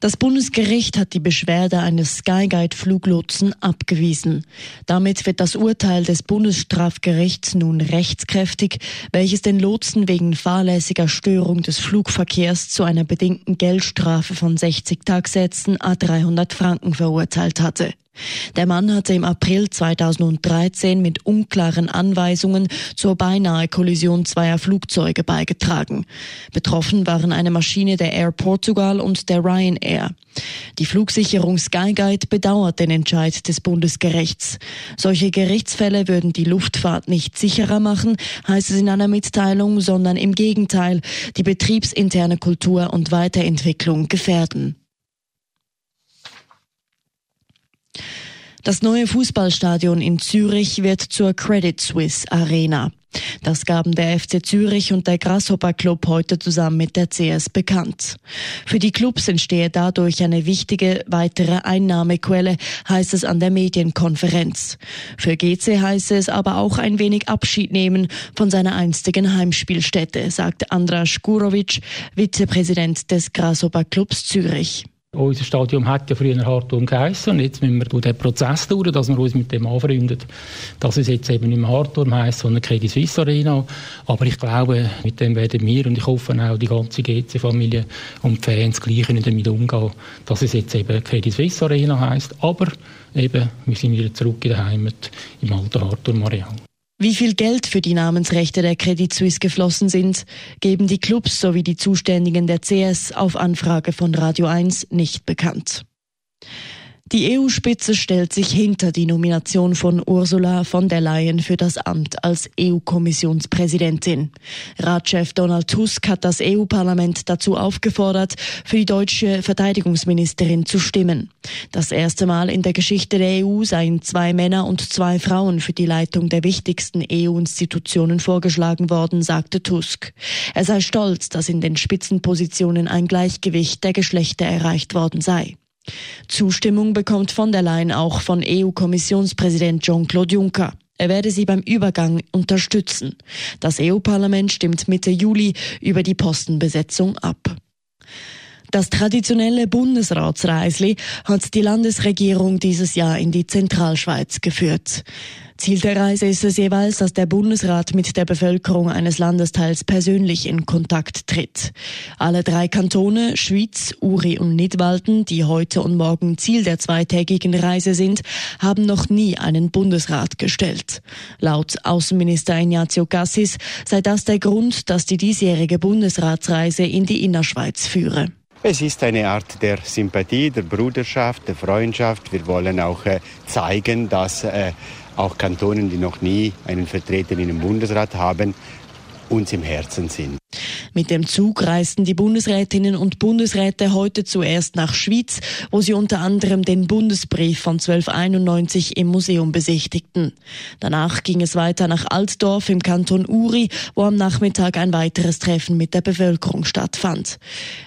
Das Bundesgericht hat die Beschwerde eines Skyguide-Fluglotsen abgewiesen. Damit wird das Urteil des Bundesstrafgerichts nun rechtskräftig, welches den Lotsen wegen fahrlässiger Störung des Flugverkehrs zu einer bedingten Geldstrafe von 60 Tagsätzen a 300 Franken verurteilt hatte. Der Mann hatte im April 2013 mit unklaren Anweisungen zur beinahe Kollision zweier Flugzeuge beigetragen. Betroffen waren eine Maschine der Air Portugal und der Ryanair. Die Flugsicherung Skyguide bedauert den Entscheid des Bundesgerichts. Solche Gerichtsfälle würden die Luftfahrt nicht sicherer machen, heißt es in einer Mitteilung, sondern im Gegenteil die betriebsinterne Kultur und Weiterentwicklung gefährden. Das neue Fußballstadion in Zürich wird zur Credit Suisse Arena. Das gaben der FC Zürich und der Grasshopper Club heute zusammen mit der CS bekannt. Für die Clubs entstehe dadurch eine wichtige weitere Einnahmequelle, heißt es an der Medienkonferenz. Für GC heiße es aber auch ein wenig Abschied nehmen von seiner einstigen Heimspielstätte, sagt Andras Gurovic, Vizepräsident des Grasshopper Clubs Zürich. Unser Stadion hat ja früher Hartturm geheissen und jetzt müssen wir durch den Prozess durch, dass wir uns mit dem anfreunden, dass es jetzt eben nicht mehr Hartturm heisst, sondern Credit Suisse Arena. Aber ich glaube, mit dem werden wir und ich hoffe auch die ganze GC-Familie und die Fans gleich damit umgehen, dass es jetzt eben Credit Suisse Arena heisst. Aber eben, wir sind wieder zurück in der Heimat im alten Hartturm Areal. Wie viel Geld für die Namensrechte der Credit Suisse geflossen sind, geben die Clubs sowie die Zuständigen der CS auf Anfrage von Radio 1 nicht bekannt. Die EU-Spitze stellt sich hinter die Nomination von Ursula von der Leyen für das Amt als EU-Kommissionspräsidentin. Ratschef Donald Tusk hat das EU-Parlament dazu aufgefordert, für die deutsche Verteidigungsministerin zu stimmen. Das erste Mal in der Geschichte der EU seien zwei Männer und zwei Frauen für die Leitung der wichtigsten EU-Institutionen vorgeschlagen worden, sagte Tusk. Er sei stolz, dass in den Spitzenpositionen ein Gleichgewicht der Geschlechter erreicht worden sei. Zustimmung bekommt von der Leyen auch von EU-Kommissionspräsident Jean-Claude Juncker. Er werde sie beim Übergang unterstützen. Das EU-Parlament stimmt Mitte Juli über die Postenbesetzung ab. Das traditionelle Bundesratsreisli hat die Landesregierung dieses Jahr in die Zentralschweiz geführt. Ziel der Reise ist es jeweils, dass der Bundesrat mit der Bevölkerung eines Landesteils persönlich in Kontakt tritt. Alle drei Kantone, Schwyz, Uri und Nidwalden, die heute und morgen Ziel der zweitägigen Reise sind, haben noch nie einen Bundesrat gestellt. Laut Außenminister Ignazio Cassis sei das der Grund, dass die diesjährige Bundesratsreise in die Innerschweiz führe. Es ist eine Art der Sympathie, der Bruderschaft, der Freundschaft. Wir wollen auch äh, zeigen, dass äh, auch Kantonen, die noch nie einen Vertreter in einem Bundesrat haben, uns im Herzen sind. Mit dem Zug reisten die Bundesrätinnen und Bundesräte heute zuerst nach Schwyz, wo sie unter anderem den Bundesbrief von 1291 im Museum besichtigten. Danach ging es weiter nach Altdorf im Kanton Uri, wo am Nachmittag ein weiteres Treffen mit der Bevölkerung stattfand.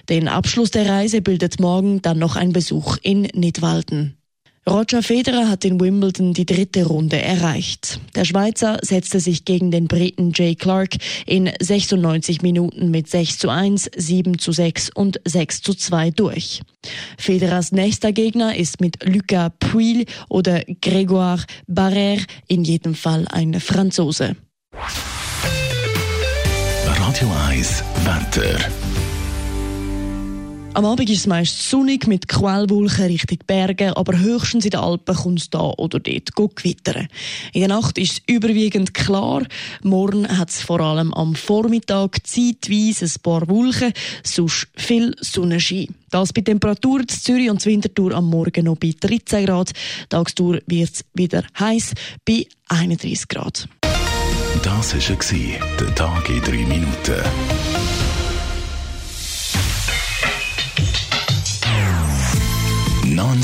Den Abschluss der Reise bildet morgen dann noch ein Besuch in Nidwalden. Roger Federer hat in Wimbledon die dritte Runde erreicht. Der Schweizer setzte sich gegen den Briten Jay Clark in 96 Minuten mit 6 zu 1, 7 zu 6 und 6 zu 2 durch. Federers nächster Gegner ist mit Lucas Puil oder Grégoire Barrère, in jedem Fall ein Franzose. Radio 1 Wetter. Am Abend ist es meist sonnig mit Quellwolken Richtung Berge, aber höchstens in den Alpen kommt es da oder dort gewittern. In der Nacht ist es überwiegend klar. Morgen hat es vor allem am Vormittag zeitweise ein paar Wolken, sonst viel Sonnenschein. Das bei Temperaturen in Zürich und Winterthur am Morgen noch bei 13 Grad. Tagsdur wird es wieder heiß bei 31 Grad. Das war der Tag in drei Minuten.